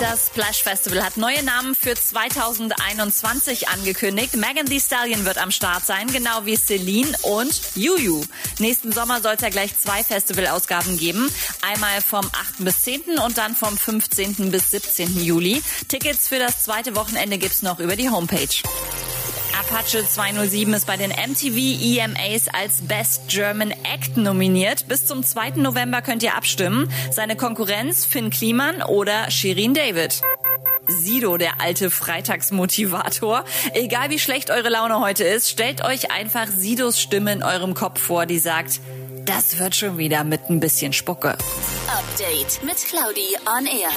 Das Splash Festival hat neue Namen für 2021 angekündigt. Megan Thee Stallion wird am Start sein, genau wie Celine und Juju. Nächsten Sommer soll es ja gleich zwei Festivalausgaben geben. Einmal vom 8. bis 10. und dann vom 15. bis 17. Juli. Tickets für das zweite Wochenende gibt's noch über die Homepage. Apache 207 ist bei den MTV EMAs als Best German Act nominiert. Bis zum 2. November könnt ihr abstimmen. Seine Konkurrenz Finn Kliman oder Shirin David. Sido, der alte Freitagsmotivator. Egal wie schlecht eure Laune heute ist, stellt euch einfach Sidos Stimme in eurem Kopf vor, die sagt, das wird schon wieder mit ein bisschen Spucke. Update mit Claudi on Air.